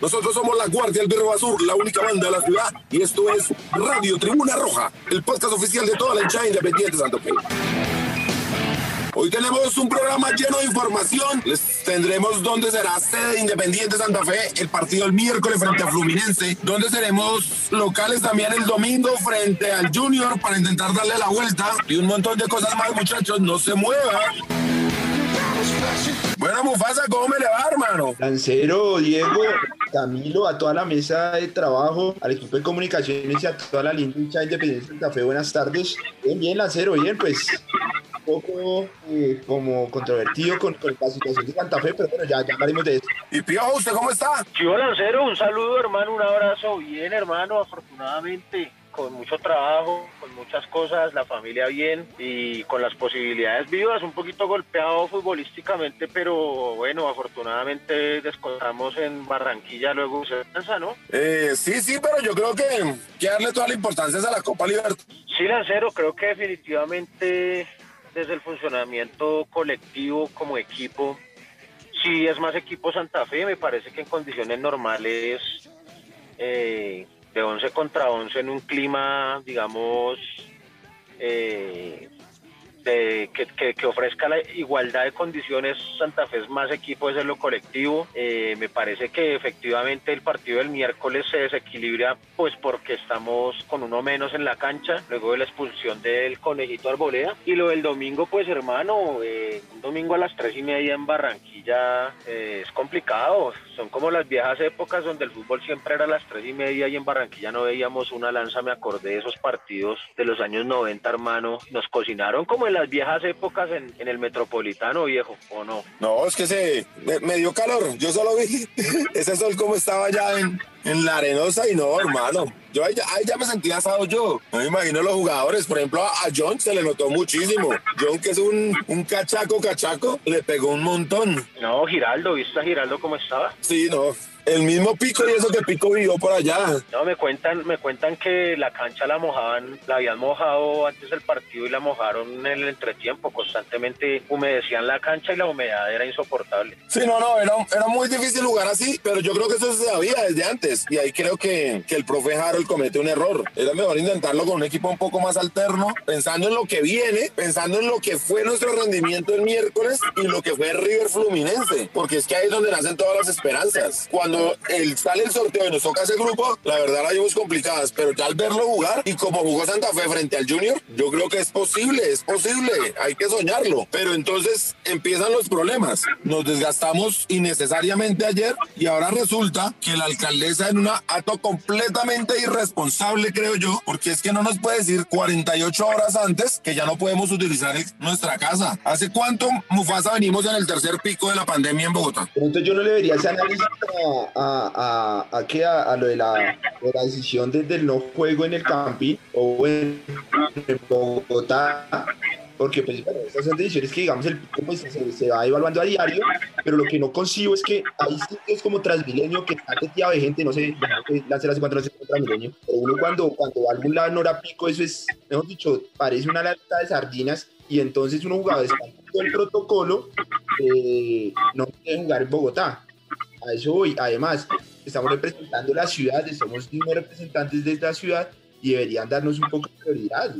Nosotros somos la Guardia del Birro Basur, la única banda de la ciudad. Y esto es Radio Tribuna Roja, el podcast oficial de toda la hinchada independiente de Santa Fe. Hoy tenemos un programa lleno de información. Les tendremos dónde será sede de Independiente Santa Fe el partido el miércoles frente a Fluminense. Donde seremos locales también el domingo frente al Junior para intentar darle la vuelta. Y un montón de cosas más, muchachos. No se muevan. Bueno, Mufasa, ¿cómo me le va, hermano? Lancero, Diego, Camilo, a toda la mesa de trabajo, al equipo de comunicaciones y a toda la linda hincha de Independiente Santa Fe, buenas tardes. Bien, bien, Lancero, bien, pues un poco eh, como controvertido con, con la situación de Santa Fe, pero bueno, ya, ya hablaremos de eso. Y Piojo, ¿usted cómo está? Chivo Lancero, un saludo hermano, un abrazo, bien hermano, afortunadamente con mucho trabajo, con muchas cosas, la familia bien y con las posibilidades vivas, un poquito golpeado futbolísticamente, pero bueno, afortunadamente descontamos en Barranquilla, luego se cansa, ¿no? Eh, sí, sí, pero yo creo que, que darle toda la importancia es a la Copa Libertad. Sí, Lancero, creo que definitivamente desde el funcionamiento colectivo como equipo, sí es más equipo Santa Fe, me parece que en condiciones normales eh, de 11 contra 11 en un clima, digamos, eh, de, que, que, ofrezca la igualdad de condiciones, Santa Fe es más equipo desde lo colectivo. Eh, me parece que efectivamente el partido del miércoles se desequilibra pues porque estamos con uno menos en la cancha, luego de la expulsión del conejito Arboleda. Y lo del domingo, pues hermano, eh, un domingo a las tres y media en Barranquilla eh, es complicado. Son como las viejas épocas donde el fútbol siempre era a las tres y media y en Barranquilla no veíamos una lanza. Me acordé de esos partidos de los años 90, hermano. Nos cocinaron como en las viejas épocas en, en el Metropolitano, viejo, ¿o no? No, es que se me, me dio calor. Yo solo vi ese sol como estaba ya en, en la arenosa y no, hermano. Yo ahí ya, ahí ya me sentía asado yo. No me imagino los jugadores. Por ejemplo, a, a John se le notó muchísimo. John, que es un, un cachaco, cachaco, le pegó un montón. No, Giraldo, ¿viste a Giraldo cómo estaba? Sí, no. El mismo Pico y eso que Pico vivió por allá. No, me cuentan, me cuentan que la cancha la mojaban, la habían mojado antes del partido y la mojaron en el entretiempo. Constantemente humedecían la cancha y la humedad era insoportable. Sí, no, no, era, era muy difícil jugar así, pero yo creo que eso se sabía desde antes. Y ahí creo que, que el profe Harold comete un error. Era mejor intentarlo con un equipo un poco más alterno, pensando en lo que viene, pensando en lo que fue nuestro rendimiento el miércoles y lo que fue River Fluminense. Porque es que ahí es donde nacen todas las esperanzas. Cuando cuando el, sale el sorteo y nos toca ese grupo, la verdad la vimos complicadas, pero ya al verlo jugar y como jugó Santa Fe frente al Junior, yo creo que es posible, es posible, hay que soñarlo. Pero entonces empiezan los problemas. Nos desgastamos innecesariamente ayer y ahora resulta que la alcaldesa en un acto completamente irresponsable, creo yo, porque es que no nos puede decir 48 horas antes que ya no podemos utilizar nuestra casa. ¿Hace cuánto, Mufasa, venimos en el tercer pico de la pandemia en Bogotá? Entonces yo no le vería ese análisis a, a, a, ¿qué? a, a lo de la, de la decisión desde el no juego en el Campín o en, en Bogotá, porque pues, bueno, estas son decisiones que digamos el pues, se, se, va evaluando a diario, pero lo que no consigo es que hay sitios como Transmilenio que está teteado de gente, no sé, lance hace cuánto no Transmilenio, pero uno cuando, cuando va a algún lado en hora pico, eso es, mejor dicho, parece una lata de sardinas y entonces uno jugaba todo el protocolo, eh, no puede jugar en Bogotá a eso voy. Además, estamos representando la ciudad, somos unos representantes de esta ciudad y deberían darnos un poco de prioridad.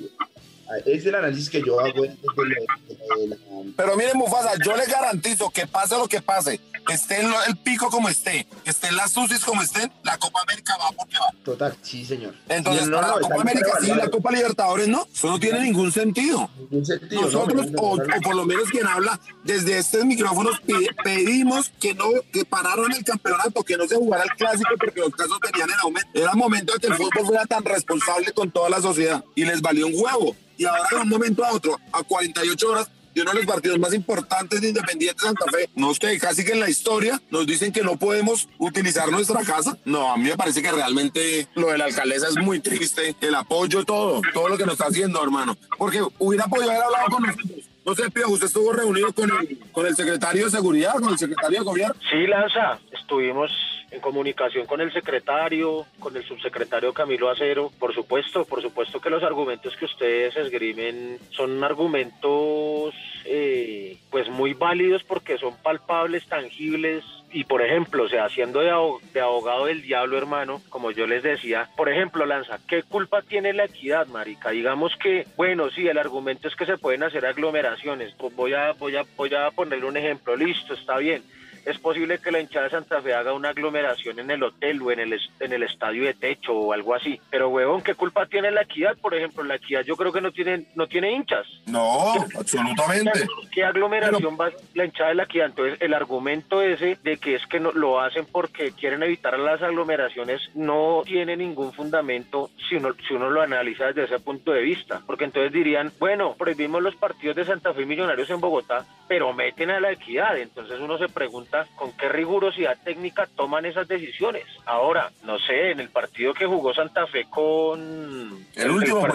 Es el análisis que yo hago. De, de, de, la... Pero miren, Mufasa, yo les garantizo que pase lo que pase, esté el, el pico como esté, estén las UCIs como estén, la Copa América va porque va. Total, sí, señor. Entonces, no, para no, la Copa América sí, la Copa Libertadores no. Eso no tiene ningún sentido. Ningún sentido Nosotros, no, o, o, por lo menos quien habla desde estos micrófonos, pedimos que no, que pararon el campeonato, que no se jugara el clásico porque los casos venían en aumento. Era momento de que el fútbol fuera tan responsable con toda la sociedad y les valió un huevo. Y ahora de un momento a otro, a 48 horas, y uno de los partidos más importantes de Independiente Santa Fe. No usted, casi que en la historia nos dicen que no podemos utilizar nuestra casa. No, a mí me parece que realmente lo de la alcaldesa es muy triste. El apoyo, todo, todo lo que nos está haciendo, hermano. Porque hubiera podido haber hablado con nosotros. No sé, Pío, usted estuvo reunido con el, con el secretario de Seguridad, con el secretario de Gobierno. Sí, Lanza, estuvimos en comunicación con el secretario, con el subsecretario Camilo Acero. Por supuesto, por supuesto que los argumentos que ustedes esgrimen son argumentos eh, pues muy válidos porque son palpables, tangibles, y por ejemplo, o sea, haciendo de, abogado del diablo, hermano, como yo les decía, por ejemplo, Lanza, ¿qué culpa tiene la equidad, marica? Digamos que, bueno, sí, el argumento es que se pueden hacer aglomeraciones. Pues voy a, voy a, voy a ponerle un ejemplo, listo, está bien es posible que la hinchada de Santa Fe haga una aglomeración en el hotel o en el, en el estadio de techo o algo así. Pero, huevón, ¿qué culpa tiene la equidad? Por ejemplo, la equidad yo creo que no tiene, no tiene hinchas. No, absolutamente. ¿Qué aglomeración va la hinchada de la equidad? Entonces, el argumento ese de que es que no, lo hacen porque quieren evitar las aglomeraciones no tiene ningún fundamento si uno, si uno lo analiza desde ese punto de vista. Porque entonces dirían, bueno, prohibimos los partidos de Santa Fe Millonarios en Bogotá, pero meten a la equidad. Entonces uno se pregunta con qué rigurosidad técnica toman esas decisiones. Ahora, no sé, en el partido que jugó Santa Fe con... El, último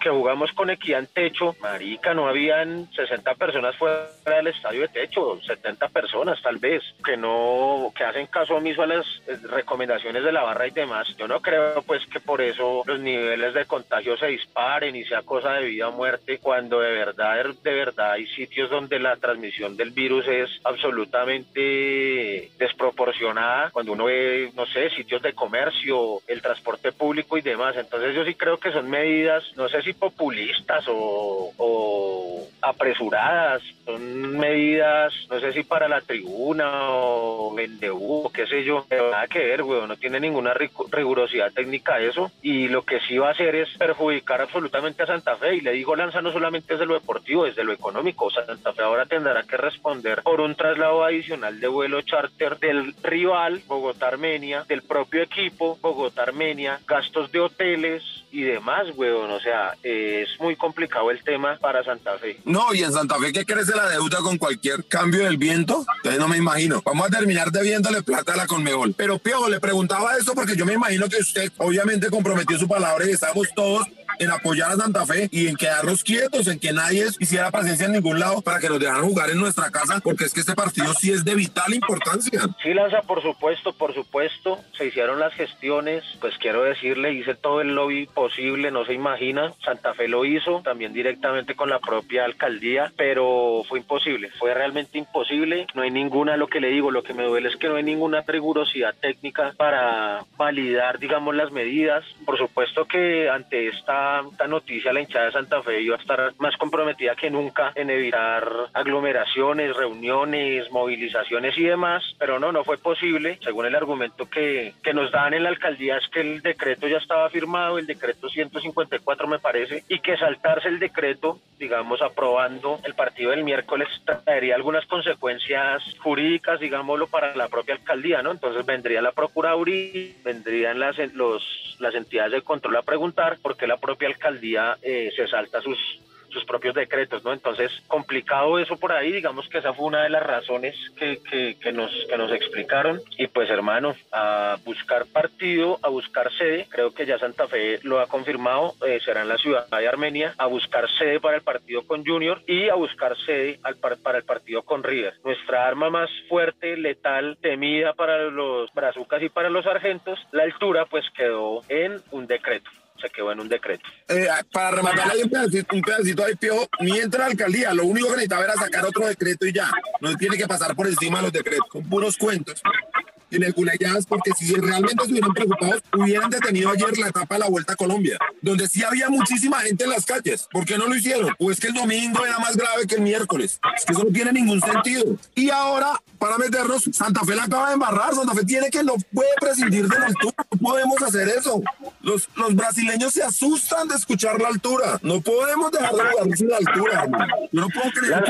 que, jugamos con Equidad en Techo, marica, no habían 60 personas fuera del estadio de Techo, 70 personas tal vez, que no, que hacen caso omiso a las eh, recomendaciones de la barra y demás. Yo no creo pues que por eso los niveles de contagio se disparen y sea cosa de vida o muerte, cuando de verdad, de verdad hay sitios donde la transmisión del virus es absolutamente desproporcionada cuando uno ve, no sé, sitios de comercio, el transporte público y demás. Entonces yo sí creo que son medidas, no sé si populistas o, apresuradas, son medidas, no sé si para la tribuna o o qué sé yo, pero nada que ver, güey, no tiene ninguna rigurosidad técnica eso. Y lo que sí va a hacer es perjudicar absolutamente a Santa Fe. Y le digo Lanza no solamente desde lo deportivo, desde lo económico, Santa Fe ahora tendrá que responder por un traslado adicional de vuelo charter del rival Bogotá-Armenia, del propio equipo Bogotá-Armenia, gastos de hoteles y demás, weón, o sea, es muy complicado el tema para Santa Fe. No, y en Santa Fe que crece la deuda con cualquier cambio del viento, entonces no me imagino. Vamos a terminar debiéndole plata a la Conmebol. Pero Piojo, le preguntaba eso porque yo me imagino que usted obviamente comprometió su palabra y estamos todos en apoyar a Santa Fe y en quedarnos quietos, en que nadie hiciera presencia en ningún lado para que nos dejaran jugar en nuestra casa, porque es que este partido sí es de vital importancia. Sí, Lanza, por supuesto, por supuesto, se hicieron las gestiones, pues quiero decirle, hice todo el lobby posible, no se imagina, Santa Fe lo hizo, también directamente con la propia alcaldía, pero fue imposible, fue realmente imposible, no hay ninguna, lo que le digo, lo que me duele es que no hay ninguna rigurosidad técnica para validar, digamos, las medidas, por supuesto que ante esta esta, noticia la hinchada de Santa Fe iba a estar más comprometida que nunca en evitar aglomeraciones, reuniones, movilizaciones y demás, pero no, no fue posible, según el argumento que, que nos dan en la alcaldía es que el decreto ya estaba firmado, el decreto 154 me parece, y que saltarse el decreto, digamos, aprobando el partido del miércoles traería algunas consecuencias jurídicas, digámoslo, para la propia alcaldía, ¿no? Entonces vendría la Procuraduría, vendrían las, los, las entidades de control a preguntar por qué la propia alcaldía eh, se salta sus sus propios decretos, ¿no? Entonces, complicado eso por ahí, digamos que esa fue una de las razones que, que, nos, que nos explicaron. Y pues, hermano, a buscar partido, a buscar sede, creo que ya Santa Fe lo ha confirmado, eh, será en la ciudad de Armenia, a buscar sede para el partido con Junior y a buscar sede al para el partido con River. Nuestra arma más fuerte, letal, temida para los brazucas y para los sargentos, la altura pues quedó en un decreto se quedó en un decreto. Eh, para rematar ahí un pedacito, un pedacito ahí, Piojo, mientras la alcaldía, lo único que necesitaba era sacar otro decreto y ya, no tiene que pasar por encima de los decretos, con puros cuentos en culelladas porque si realmente estuvieran preocupados, hubieran detenido ayer la etapa de la Vuelta a Colombia, donde sí había muchísima gente en las calles. ¿Por qué no lo hicieron? Pues que el domingo era más grave que el miércoles. Es que eso no tiene ningún sentido. Y ahora, para meternos, Santa Fe la acaba de embarrar. Santa Fe tiene que no puede prescindir de la altura. No podemos hacer eso. Los, los brasileños se asustan de escuchar la altura. No podemos dejar de jugar sin la altura. Yo no puedo creer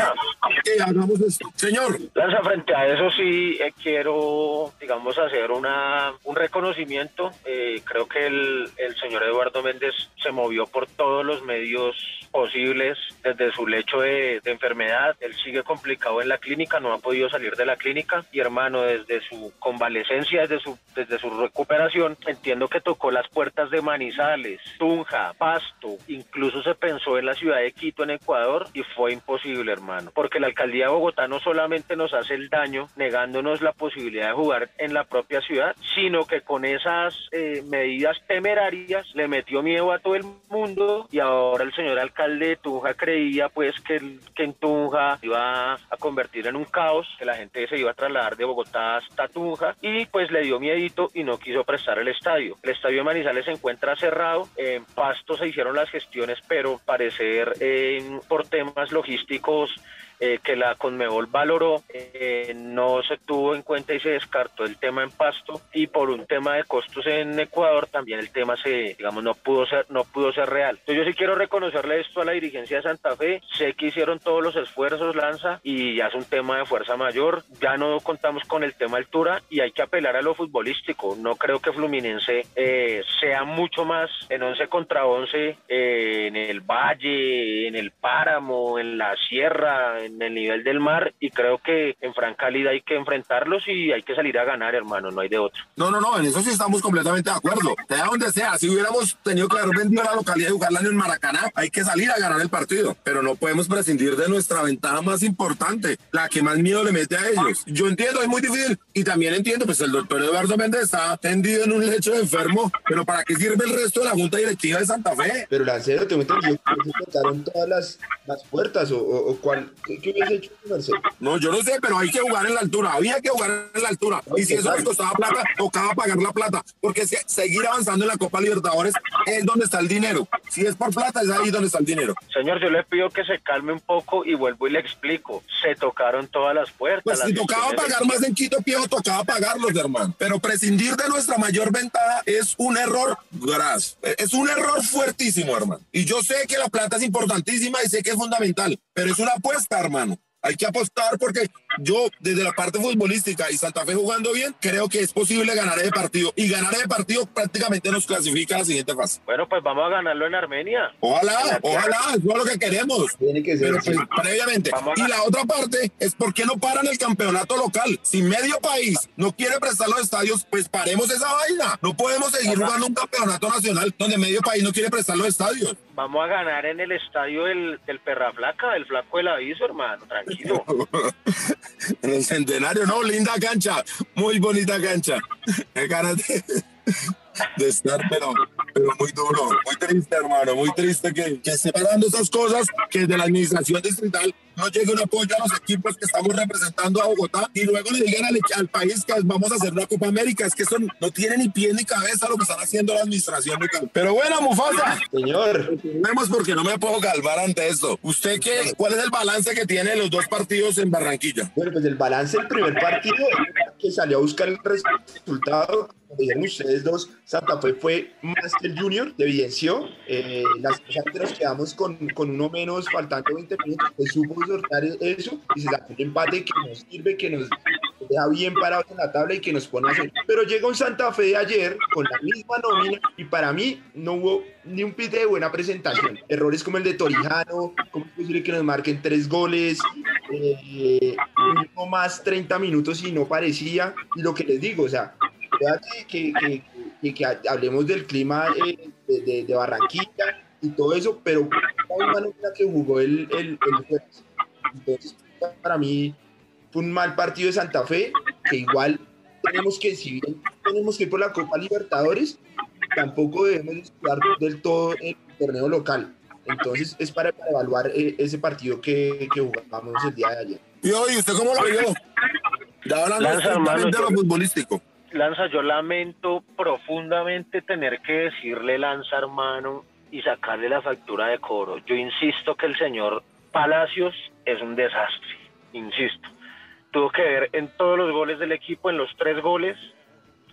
que, hagamos esto. Señor. Lanza, frente a eso sí eh, quiero digamos, hacer una, un reconocimiento. Eh, creo que el, el señor Eduardo Méndez se movió por todos los medios posibles desde su lecho de, enfermedad. Él sigue complicado en la clínica, no ha podido salir de la clínica y hermano, desde su convalecencia, desde su, desde su recuperación, entiendo que tocó las puertas de Manizales, Tunja, Pasto, incluso se pensó en la ciudad de Quito en Ecuador y fue imposible, hermano, porque la alcaldía de Bogotá no solamente nos hace el daño negándonos la posibilidad de jugar en la propia ciudad, sino que con esas eh, medidas temerarias le metió miedo a todo el mundo y ahora el señor alcalde de Tunja creía pues que, que en Tunja iba a convertir en un caos, que la gente se iba a trasladar de Bogotá hasta Tunja y pues le dio miedito y no quiso prestar el estadio. El estadio de Manizales se encuentra cerrado, en Pasto se hicieron las gestiones, pero parecer por temas logísticos eh, que la Conmebol valoró, eh, no se tuvo en cuenta y se descartó el tema en Pasto y por un tema de costos en Ecuador también el tema se, digamos, no pudo ser, no pudo ser real. Entonces yo sí quiero reconocerle esto a la dirigencia de Santa Fe, sé que hicieron todos los esfuerzos, Lanza, y ya es un tema de fuerza mayor, ya no contamos con el tema altura y hay que apelar a lo futbolístico, no creo que Fluminense eh, sea mucho más en 11 contra 11 en el Valle, en el Páramo, en la Sierra, en el nivel del mar y creo que en franca hay que enfrentarlos y hay que salir a ganar, hermano, no hay de otro. No, no, no, en eso sí estamos completamente de acuerdo. Sea donde sea, si hubiéramos tenido que haber vendido la localidad y jugarla en el Maracaná, hay que salir a ganar el partido, pero no podemos prescindir de nuestra ventaja más importante, la que más miedo le mete a ellos. Yo entiendo, es muy difícil y también entiendo, pues el doctor Eduardo Méndez está tendido en un lecho de enfermo, pero ¿para qué sirve el resto de la Junta Directiva de Santa Fe? Pero la cero, te meto, que se todas las, las puertas o, o, cuál, no, yo no sé, pero hay que jugar en la altura. Había que jugar en la altura. y si eso me costaba plata, tocaba pagar la plata. Porque seguir avanzando en la Copa Libertadores es donde está el dinero. Si es por plata, es ahí donde está el dinero. Señor, yo le pido que se calme un poco y vuelvo y le explico. Se tocaron todas las puertas. Pues si tocaba pagar más en Quito Piejo, tocaba pagarlos, hermano. Pero prescindir de nuestra mayor ventaja es un error gras. Es un error fuertísimo, hermano. Y yo sé que la plata es importantísima y sé que es fundamental, pero es una apuesta, hermano. Hay que apostar porque yo, desde la parte futbolística y Santa Fe jugando bien, creo que es posible ganar ese partido. Y ganar ese partido prácticamente nos clasifica a la siguiente fase. Bueno, pues vamos a ganarlo en Armenia. Ojalá, ojalá, es lo que queremos. Tiene que ser. Pues, previamente. Y la otra parte es por qué no paran el campeonato local. Si medio país no quiere prestar los estadios, pues paremos esa vaina. No podemos seguir jugando un campeonato nacional donde medio país no quiere prestar los estadios. Vamos a ganar en el estadio del, del Perra Flaca, del Flaco del Aviso, hermano. Tranquilo. en el centenario, no, linda cancha, muy bonita cancha. ganas de, estar, pero, pero muy duro, muy triste, hermano, muy triste que, que esté pasando esas cosas, que de la administración distrital no llegue un apoyo a los equipos que estamos representando a Bogotá y luego le digan al, país que vamos a hacer una Copa América. Es que eso no tiene ni pie ni cabeza lo que están haciendo la administración Pero bueno, Mufasa. Señor. Vemos porque no me puedo calmar ante esto. ¿Usted qué? ¿Cuál es el balance que tiene los dos partidos en Barranquilla? Bueno, pues el balance del primer partido que salió a buscar el resultado dijeron ustedes dos, Santa Fe fue más que el Junior, evidenció. Eh, las nos quedamos con, con, uno menos, faltando 20 minutos, pues supo sortear eso y se sacó un empate que nos sirve, que nos deja bien parados en la tabla y que nos pone a hacer. Pero llega un Santa Fe de ayer con la misma nómina y para mí no hubo ni un pite de buena presentación. Errores como el de Torijano, como es posible que nos marquen tres goles, eh, no más 30 minutos y no parecía. Y lo que les digo, o sea, que, que, que, hablemos del clima eh, de, de, Barranquilla y todo eso, pero la que jugó el, el, el Entonces, para mí fue un mal partido de Santa Fe, que igual tenemos que, si bien tenemos que ir por la Copa Libertadores, tampoco debemos jugar del todo el torneo local. Entonces es para, evaluar eh, ese partido que, que, jugamos el día de ayer. Y hoy, ¿usted cómo lo vio? Ya hablando de lo futbolístico. Lanza, yo lamento profundamente tener que decirle Lanza, hermano, y sacarle la factura de coro. Yo insisto que el señor Palacios es un desastre, insisto. Tuvo que ver en todos los goles del equipo, en los tres goles,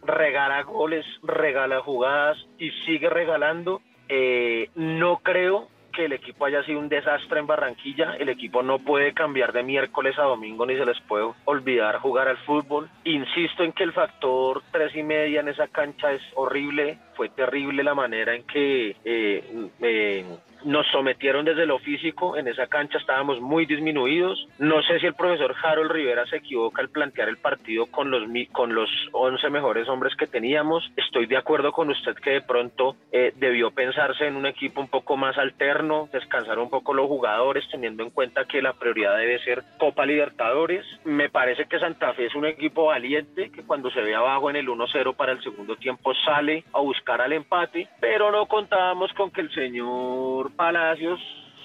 regala goles, regala jugadas y sigue regalando. Eh, no creo que el equipo haya sido un desastre en Barranquilla. El equipo no puede cambiar de miércoles a domingo ni se les puede olvidar jugar al fútbol. Insisto en que el factor tres y media en esa cancha es horrible. Fue terrible la manera en que eh, eh, nos sometieron desde lo físico, en esa cancha estábamos muy disminuidos. No sé si el profesor Harold Rivera se equivoca al plantear el partido con los, con los 11 mejores hombres que teníamos. Estoy de acuerdo con usted que de pronto eh, debió pensarse en un equipo un poco más alterno, descansar un poco los jugadores, teniendo en cuenta que la prioridad debe ser Copa Libertadores. Me parece que Santa Fe es un equipo valiente, que cuando se ve abajo en el 1-0 para el segundo tiempo sale a buscar al empate, pero no contábamos con que el señor Palacios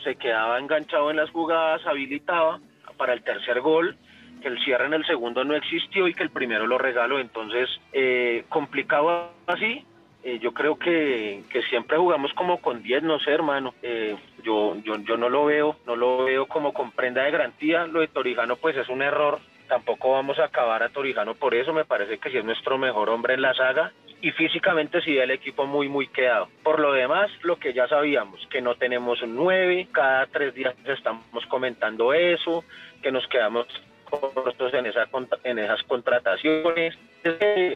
se quedaba enganchado en las jugadas, habilitaba para el tercer gol que el cierre en el segundo no existió y que el primero lo regaló. Entonces, eh, complicado así. Eh, yo creo que, que, siempre jugamos como con 10, no sé, hermano. Eh, yo, yo, yo no lo veo, no lo veo como con prenda de garantía. Lo de Torijano, pues es un error. Tampoco vamos a acabar a Torijano por eso. Me parece que sí es nuestro mejor hombre en la saga y físicamente sí el equipo muy muy quedado. Por lo demás, lo que ya sabíamos, que no tenemos un 9, cada tres días estamos comentando eso, que nos quedamos cortos en, esa, en esas contrataciones,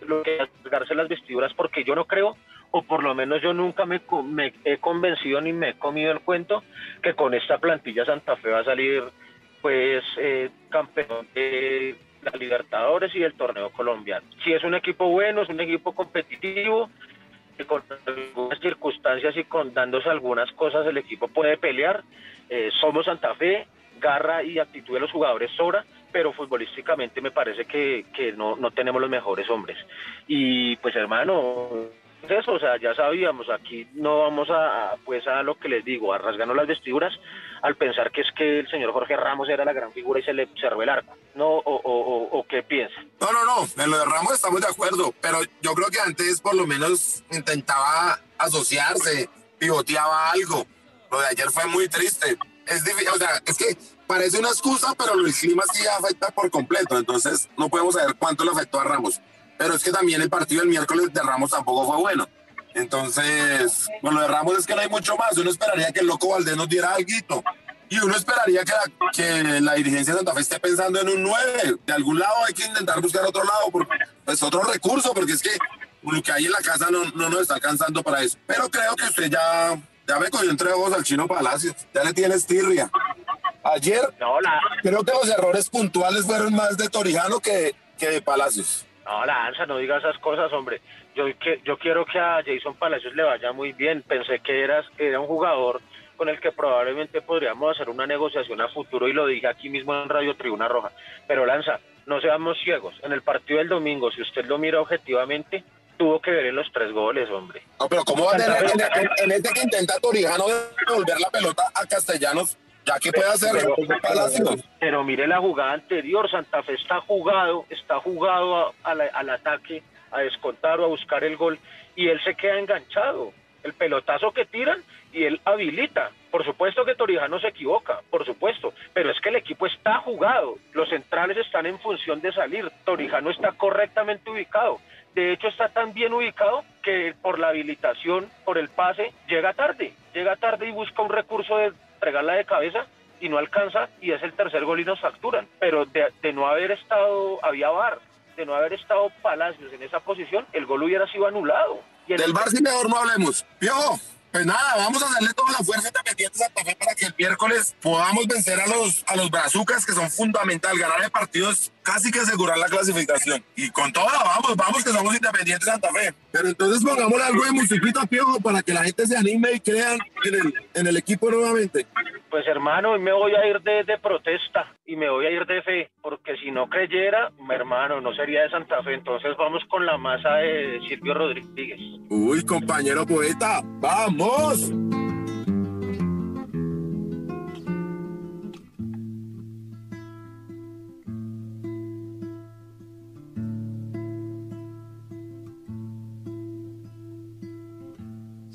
lo que es darse las vestiduras porque yo no creo o por lo menos yo nunca me, me, he convencido ni me he comido el cuento que con esta plantilla Santa Fe va a salir pues eh, campeón de la Libertadores y del torneo colombiano. Si es un equipo bueno, es un equipo competitivo, con algunas circunstancias y con dándose algunas cosas el equipo puede pelear. Eh, somos Santa Fe, garra y actitud de los jugadores sobra, pero futbolísticamente me parece que, no tenemos los mejores hombres. Y pues hermano, eso, o sea, ya sabíamos, aquí no vamos a, pues a lo que les digo, a rasgarnos las vestiduras al pensar que es que el señor Jorge Ramos era la gran figura y se le cerró el arco, ¿no? O, o, o, qué piensa. No, no, no, en lo de Ramos estamos de acuerdo, pero yo creo que antes por lo menos intentaba asociarse, pivoteaba algo. Lo de ayer fue muy triste. Es difícil, o sea, es que parece una excusa, pero el clima sí afecta por completo, entonces no podemos saber cuánto le afectó a Ramos pero es que también el partido del miércoles de Ramos tampoco fue bueno. Entonces, bueno, de Ramos es que no hay mucho más. Uno esperaría que el loco Valdés nos diera algo. Y uno esperaría que la, que la dirigencia de Santa Fe esté pensando en un 9. De algún lado hay que intentar buscar otro lado, porque, pues otro recurso, porque es que lo que hay en la casa no, no nos está alcanzando para eso. Pero creo que usted ya, ya me cogió entre ojos al chino Palacios. Ya le tiene estirria. Ayer, creo que los errores puntuales fueron más de Torijano que, que de Palacios. No, Lanza, no diga esas cosas, hombre. Yo, que, yo quiero que a Jason Palacios le vaya muy bien. Pensé que eras, era un jugador con el que probablemente podríamos hacer una negociación a futuro y lo dije aquí mismo en Radio Tribuna Roja. Pero Lanza, no seamos ciegos. En el partido del domingo, si usted lo mira objetivamente, tuvo que ver en los tres goles, hombre. No, pero ¿cómo va a tener en, este que intenta Torijano devolver la pelota a Castellanos? Ya que puede hacer pero, pero, mire la jugada anterior, Santa Fe está jugado, está jugado al ataque, a descontar o a buscar el gol, y él se queda enganchado. El pelotazo que tiran y él habilita. Por supuesto que Torijano se equivoca, por supuesto, pero es que el equipo está jugado. Los centrales están en función de salir. Torijano está correctamente ubicado. De hecho, está tan bien ubicado que por la habilitación, por el pase, llega tarde. Llega tarde y busca un recurso de regarla de cabeza y no alcanza y es el tercer gol y nos facturan. Pero de, no haber estado, había VAR, de no haber estado Palacios en esa posición, el gol hubiera sido anulado. Y Del VAR sí mejor no hablemos. Piojo, pues nada, vamos a hacerle toda la fuerza independiente Santa Fe para que el miércoles podamos vencer a los, a los brazucas que son fundamental. Ganar el partido es casi que asegurar la clasificación. Y con toda, vamos, vamos que somos independientes de Santa Fe. Pero entonces pongamos algo de musiquita, Piojo, para que la gente se anime y crean en el, en el equipo nuevamente. Pues hermano, me voy a ir de, de, protesta y me voy a ir de fe, porque si no creyera, mi hermano, no sería de Santa Fe. Entonces vamos con la masa de Silvio Rodríguez. Uy, compañero poeta, vamos.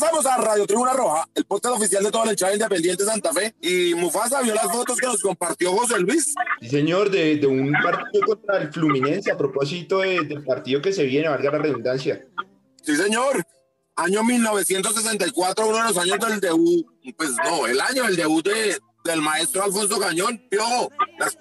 Regresamos a Radio Tribuna Roja, el podcast oficial de toda la hinchada independiente de Santa Fe. Y Mufasa vio las fotos que nos compartió José Luis. Sí, señor, de, de un partido contra el Fluminense a propósito de- del partido que se viene, valga la redundancia. Sí, señor. Año 1964, uno de los años del debut, pues no, el año del debut de, del maestro Alfonso Cañón. Piojo, las.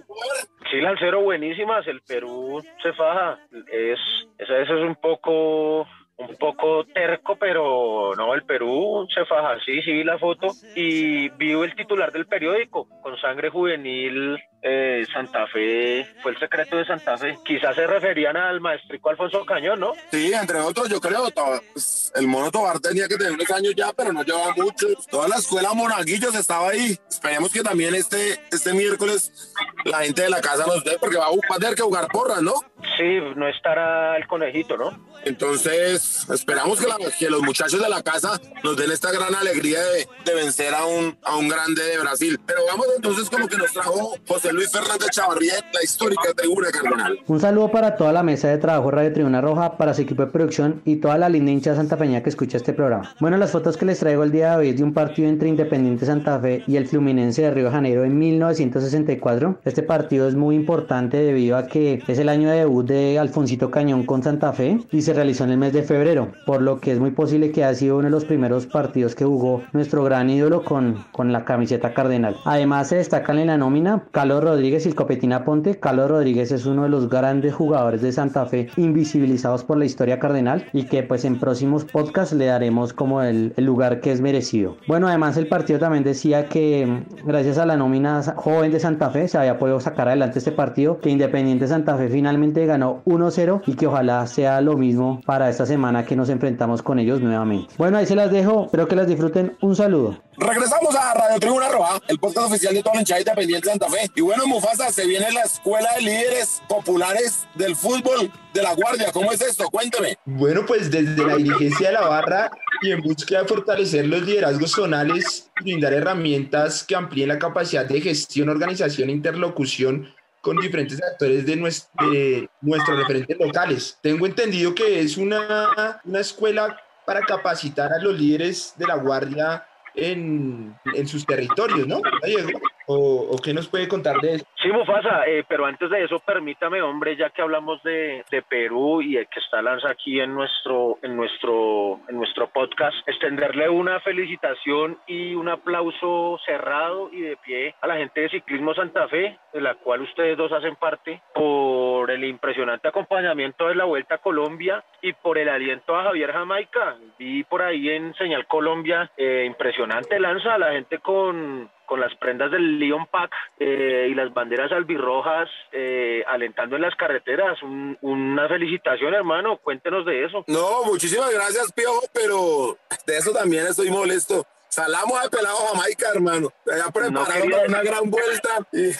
Sí, Lancero, buenísimas. El Perú se faja. Es, es veces un poco, un poco terco, pero no, el Perú se faja. Sí, sí vi la foto y vi el titular del periódico con sangre juvenil. Eh, Santa Fe fue el secreto de Santa Fe. Quizás se referían al maestrico Alfonso Cañón, ¿no? Sí, entre otros, yo creo, pues, el mono Tobar tenía que tener unos años ya, pero no llevaba mucho. Toda la escuela Monaguillos estaba ahí. Esperemos que también este, este miércoles la gente de la casa nos dé, porque va a, tener que jugar porras, ¿no? Sí, no estará el conejito, ¿no? Entonces, esperamos que, la- que los muchachos de la casa nos den esta gran alegría de, de vencer a un, a un grande de Brasil. Pero vamos entonces con lo que nos trajo José Luis Fernández Chavarría, la histórica tribuna cardenal. Un saludo para toda la mesa de trabajo Radio Tribuna Roja, para su equipo de producción y toda la linda hincha santafeña que escucha este programa. Bueno, las fotos que les traigo el día de hoy es de un partido entre Independiente Santa Fe y el Fluminense de Río de Janeiro en 1964. Este partido es muy importante debido a que es el año de debut de Alfonsito Cañón con Santa Fe y se realizó en el mes de febrero, por lo que es muy posible que haya sido uno de los primeros partidos que jugó nuestro gran ídolo con, con la camiseta cardenal. Además se destacan en la nómina Carlos Rodríguez y el Copetina Ponte. Carlos Rodríguez es uno de los grandes jugadores de Santa Fe invisibilizados por la historia cardenal y que pues en próximos podcasts le daremos como el, lugar que es merecido. Bueno, además el partido también decía que gracias a la nómina joven de Santa Fe se había podido sacar adelante este partido, que Independiente Santa Fe finalmente ganó 1-0 y que ojalá sea lo mismo para esta semana que nos enfrentamos con ellos nuevamente. Bueno, ahí se las dejo, espero que las disfruten. Un saludo. Regresamos a Radio Tribuna Roja, el podcast oficial de toda la hinchada independiente de Santa Fe. Y bueno, Mufasa, se viene la escuela de líderes populares del fútbol de la Guardia. ¿Cómo es esto? Cuénteme. Bueno, pues desde la dirigencia de la barra y en búsqueda de fortalecer los liderazgos zonales, brindar herramientas que amplíen la capacidad de gestión, organización e interlocución con diferentes actores de, nues- de nuestros referentes locales. Tengo entendido que es una, una escuela para capacitar a los líderes de la guardia en, en sus territorios, ¿no? Diego? ¿O, ¿O qué nos puede contar de eso? Sí, Mufasa, eh, pero antes de eso, permítame, hombre, ya que hablamos de, Perú y el que está Lanza aquí en nuestro, en nuestro, en nuestro podcast, extenderle una felicitación y un aplauso cerrado y de pie a la gente de Ciclismo Santa Fe, de la cual ustedes dos hacen parte, por el impresionante acompañamiento de la Vuelta a Colombia y por el aliento a Javier Jamaica. Vi por ahí en Señal Colombia, eh, impresionante Lanza, la gente con con las prendas del Leon Pack eh, y las banderas albirrojas eh, alentando en las carreteras. una felicitación, hermano. Cuéntenos de eso. No, muchísimas gracias, Piojo, pero de eso también estoy molesto. Salamos al pelado Jamaica, hermano. Ya prepararon una gran vuelta y,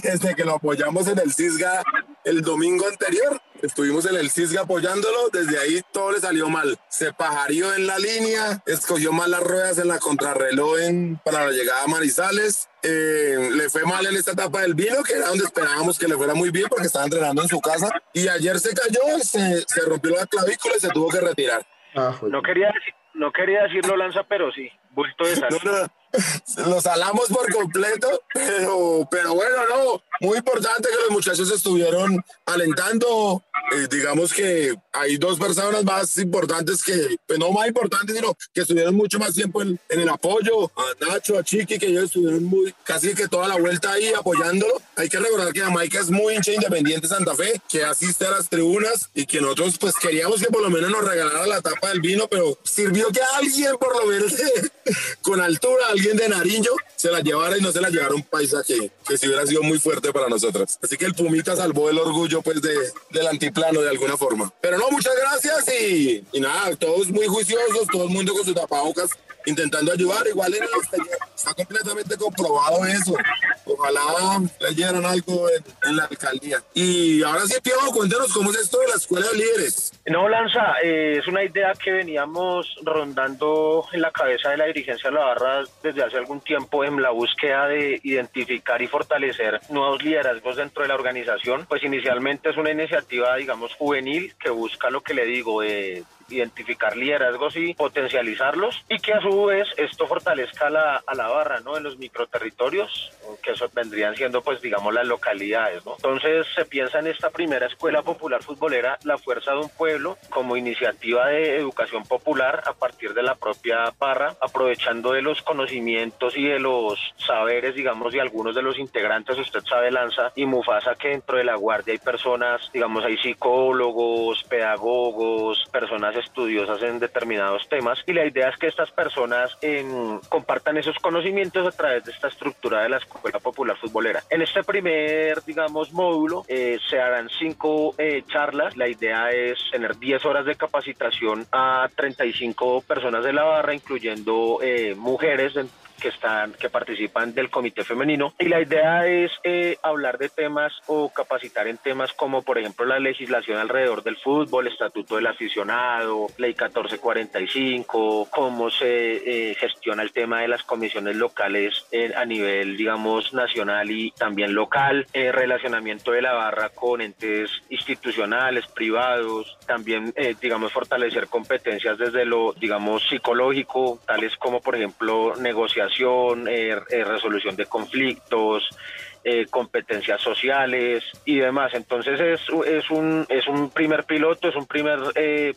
desde que lo apoyamos en el Cisga el domingo anterior, estuvimos en el Cisga apoyándolo, desde ahí todo le salió mal. Se pajarió en la línea, escogió mal las ruedas en la contrarreloj en, para la llegada a Marizales. Eh, le fue mal en esta etapa del vino, que era donde esperábamos que le fuera muy bien porque estaba entrenando en su casa. Y ayer se cayó, se, se rompió la clavícula y se tuvo que retirar. Ah, no quería decir no quería decirlo Lanza, pero sí, bulto de sal. Lo salamos por completo, pero, pero bueno, no, muy importante que los muchachos estuvieron alentando. Eh, digamos que hay dos personas más importantes que, pues no más importantes, sino que estuvieron mucho más tiempo en, el apoyo. A Nacho, a Chiqui, que ellos estuvieron muy, casi que toda la vuelta ahí apoyándolo. Hay que recordar que Jamaica es muy hincha independiente Santa Fe, que asiste a las tribunas y que nosotros pues queríamos que por lo menos nos regalara la tapa del vino, pero sirvió que alguien por lo menos con altura, alguien de Nariño, se la llevara y no se la llevara un paisaje que si hubiera sido muy fuerte para nosotras. Así que el Pumita salvó el orgullo pues de, del antiplano de alguna forma. Pero no, muchas gracias y, y nada, todos muy juiciosos, todo el mundo con sus tapabocas intentando ayudar. Igual en está completamente comprobado eso. Ojalá leyeran algo en, la alcaldía. Y ahora sí, Piojo, cuéntenos cómo es esto de la escuela de líderes. No, Lanza, eh, es una idea que veníamos rondando en la cabeza de la dirigencia de la barra desde hace algún tiempo en la búsqueda de identificar y fortalecer nuevos liderazgos dentro de la organización. Pues inicialmente es una iniciativa, digamos, juvenil que busca lo que le digo, de identificar liderazgos y potencializarlos y que a su vez esto fortalezca la, a la barra, ¿no? En los microterritorios, que eso vendrían siendo pues digamos las localidades, ¿no? Entonces se piensa en esta primera escuela popular futbolera, La Fuerza de un Pueblo, como iniciativa de educación popular a partir de la propia barra, aprovechando de los conocimientos y de los saberes, digamos, de algunos de los integrantes, usted sabe, Lanza y Mufasa, que dentro de la guardia hay personas, digamos, hay psicólogos, pedagogos, personas estudiosas en determinados temas y la idea es que estas personas compartan esos conocimientos a través de esta estructura de la Escuela Popular Futbolera. En este primer, digamos, módulo eh, se harán cinco eh, charlas. La idea es tener 10 horas de capacitación a 35 personas de la barra, incluyendo eh, mujeres que están que participan del comité femenino. Y la idea es eh, hablar de temas o capacitar en temas como por ejemplo la legislación alrededor del fútbol, estatuto del aficionado, ley 1445, cómo se eh, gestiona el tema de las comisiones locales a nivel digamos nacional y también local, eh, relacionamiento de la barra con entes institucionales, privados, también digamos fortalecer competencias desde lo digamos psicológico, tales como por ejemplo negociación eh, eh, resolución de conflictos, eh, competencias sociales y demás. Entonces es, un, es un primer piloto, es un primer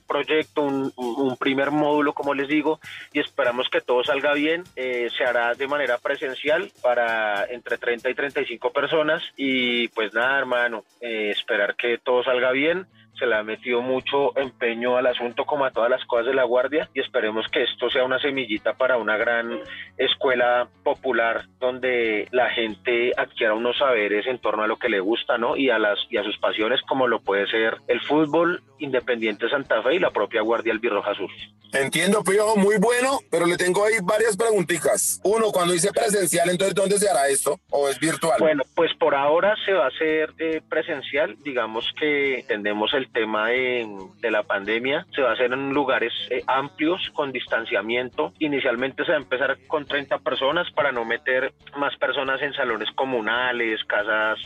proyecto, un, primer módulo, como les digo, y esperamos que todo salga bien. se hará de manera presencial para entre 30 y 35 personas y pues nada, hermano, esperar que todo salga bien se le ha metido mucho empeño al asunto como a todas las cosas de la guardia y esperemos que esto sea una semillita para una gran escuela popular donde la gente adquiera unos saberes en torno a lo que le gusta, ¿no? Y a las y a sus pasiones como lo puede ser el fútbol, Independiente Santa Fe y la propia Guardia Albirroja Sur. Entiendo, Pío, muy bueno, pero le tengo ahí varias preguntitas. Uno, cuando dice presencial, entonces ¿dónde se hará esto o es virtual? Bueno, pues por ahora se va a hacer eh, presencial, digamos que entendemos el tema de, la pandemia, se va a hacer en lugares eh, amplios con distanciamiento. Inicialmente se va a empezar con 30 personas para no meter más personas en salones comunales, casas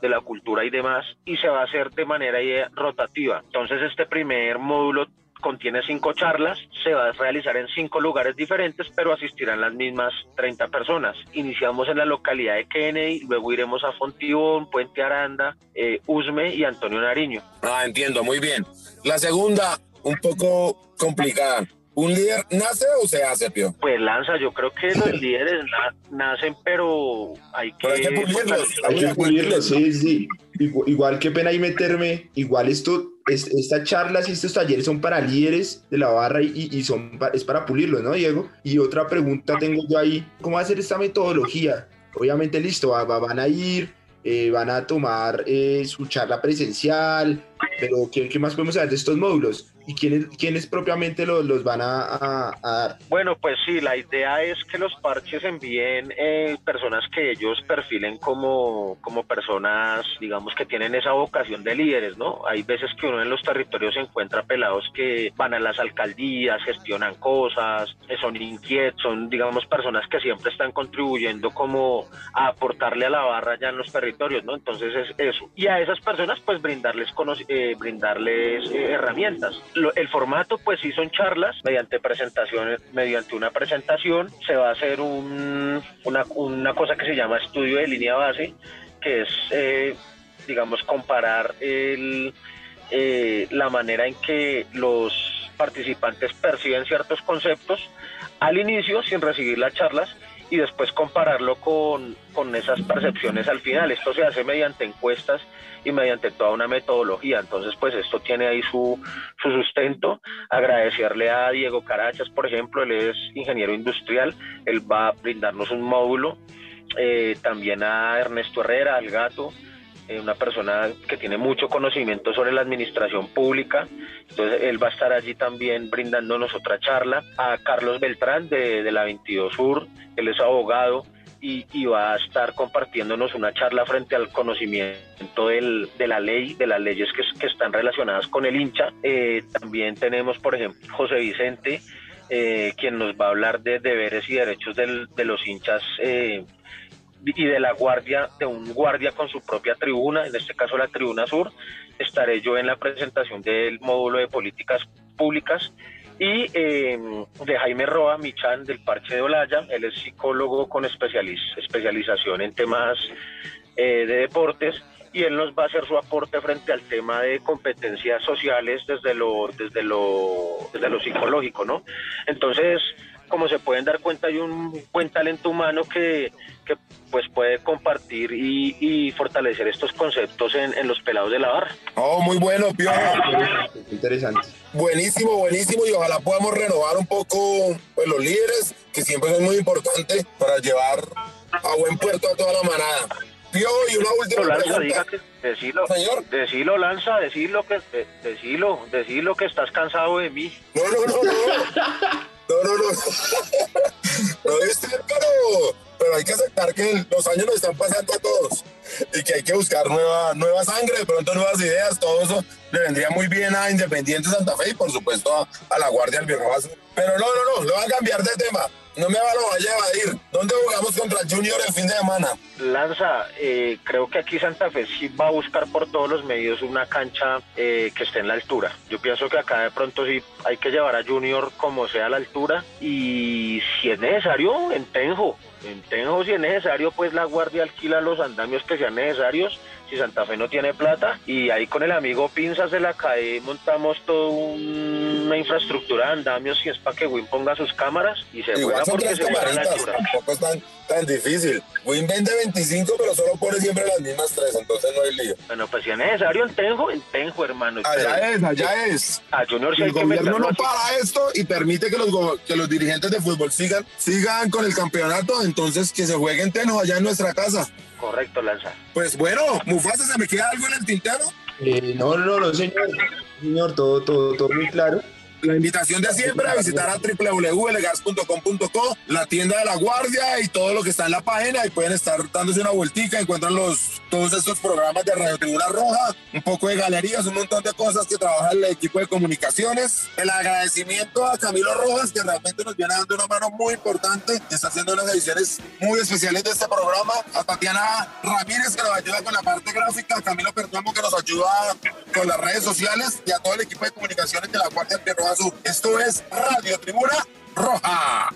de la cultura y demás, y se va a hacer de manera eh, rotativa. Entonces este primer módulo contiene cinco charlas, se va a realizar en cinco lugares diferentes, pero asistirán las mismas 30 personas. Iniciamos en la localidad de Kennedy, luego iremos a Fontibón, Puente Aranda, eh, Usme y Antonio Nariño. Ah, entiendo, muy bien. La segunda, un poco complicada. ¿Un líder nace o se hace, Pio? Pues Lanza, yo creo que los líderes nacen, pero hay que... hay que pulirlos. Hay que pulirlos, sí, sí. Igual, qué pena ahí meterme, igual esto es- estas charlas y estos talleres son para líderes de la barra y, son es para pulirlo, ¿no, Diego? Y otra pregunta tengo yo ahí, ¿cómo va a ser esta metodología? Obviamente, listo, va- va- van a ir, eh, van a tomar eh, su charla presencial, pero ¿qué, qué más podemos saber de estos módulos? ¿Y quiénes, quiénes propiamente los, los van a, dar? Bueno, pues sí, la idea es que los parches envíen eh, personas que ellos perfilen como, como personas, digamos, que tienen esa vocación de líderes, ¿no? Hay veces que uno en los territorios se encuentra pelados que van a las alcaldías, gestionan cosas, eh, son inquietos, son, digamos, personas que siempre están contribuyendo como a aportarle a la barra ya en los territorios, ¿no? Entonces es eso. Y a esas personas, pues brindarles, eh, brindarles eh, herramientas. El formato, pues sí son charlas mediante presentaciones, mediante una presentación. Se va a hacer un, una, una cosa que se llama estudio de línea base, que es, eh, digamos, comparar el, eh, la manera en que los participantes perciben ciertos conceptos al inicio sin recibir las charlas y después compararlo con, con esas percepciones al final. Esto se hace mediante encuestas y mediante toda una metodología. Entonces, pues esto tiene ahí su, su sustento. Agradecerle a Diego Carachas, por ejemplo, él es ingeniero industrial, él va a brindarnos un módulo. Eh, también a Ernesto Herrera, al gato, eh, una persona que tiene mucho conocimiento sobre la administración pública. Entonces, él va a estar allí también brindándonos otra charla. A Carlos Beltrán de, de la 22 Sur, él es abogado y, y va a estar compartiéndonos una charla frente al conocimiento del- de la ley, de las leyes que, que están relacionadas con el hincha. Eh, también tenemos, por ejemplo, José Vicente, eh, quien nos va a hablar de deberes y derechos del- de los hinchas y de la guardia, de un guardia con su propia tribuna, en este caso la tribuna sur. Estaré yo en la presentación del módulo de políticas públicas y eh, de Jaime Roa Michan del Parche de Olaya. Él es psicólogo con especializ- especialización en temas eh, de deportes y él nos va a hacer su aporte frente al tema de competencias sociales desde lo, desde lo, desde lo psicológico, ¿no? Entonces, como se pueden dar cuenta, hay un buen talento humano que, que pues puede compartir y, y fortalecer estos conceptos en, en los pelados de la barra. Oh, muy bueno, Piojo. Interesante. Buenísimo, buenísimo y ojalá podamos renovar un poco pues, los líderes, que siempre son muy importantes para llevar a buen puerto a toda la manada. Piojo, y una última Lanza, diga pregunta. que, decilo, Señor. decilo, Lanza, decilo que, de- decilo, decilo que estás cansado de mí. No, no, no, no. No, no, no. No viste, pero, pero hay que aceptar que los años nos están pasando a todos y que hay que buscar nueva, nueva sangre, de pronto nuevas ideas, todo eso le vendría muy bien a Independiente Santa Fe y por supuesto a, la Guardia Azul. Pero no, no, no, lo van a cambiar de tema. No me va- a evadir. ¿Dónde jugamos contra Junior el fin de semana? Lanza, eh, creo que aquí Santa Fe sí va a buscar por todos los medios una cancha eh, que esté en la altura. Yo pienso que acá de pronto sí hay que llevar a Junior como sea a la altura y si es necesario, en Tenjo. En Tenjo, si es necesario, pues la guardia alquila los andamios que sean necesarios. Si Santa Fe no tiene plata y ahí con el amigo Pinzas de la CAE montamos toda una infraestructura de andamios y es para que Win ponga sus cámaras y se Igual porque se juega a la altura. tampoco tan, difícil. Win vende 25, pero solo pone siempre las mismas tres, entonces no hay lío. Bueno, pues si es necesario en Tenjo, en Tenjo, hermano. Pero Allá es, allá es. A Junior sí El gobierno no así. para esto y permite que los, que los dirigentes de fútbol sigan, sigan con el campeonato, entonces que se jueguen tenos allá en nuestra casa. Correcto, Lanza. Pues bueno, Mufasa, ¿se me queda algo en el tintero? Eh, no, no, no, señor. Señor, todo, todo, todo muy claro. La invitación de siempre a visitar a www.legas.com.co, la tienda de la guardia y todo lo que está en la página y pueden estar dándose una vueltica, encuentran los, todos estos programas de Radio Tribuna Roja, un poco de galerías, un montón de cosas que trabaja el equipo de comunicaciones. El agradecimiento a Camilo Rojas que realmente nos viene dando una mano muy importante, está haciendo unas ediciones muy especiales de este programa, a Tatiana Ramírez que nos ayuda con la parte gráfica, a Camilo Perdomo que nos ayuda con las redes sociales y a todo el equipo de comunicaciones de la Guardia Roja Sur. Esto es Radio Tribuna Roja.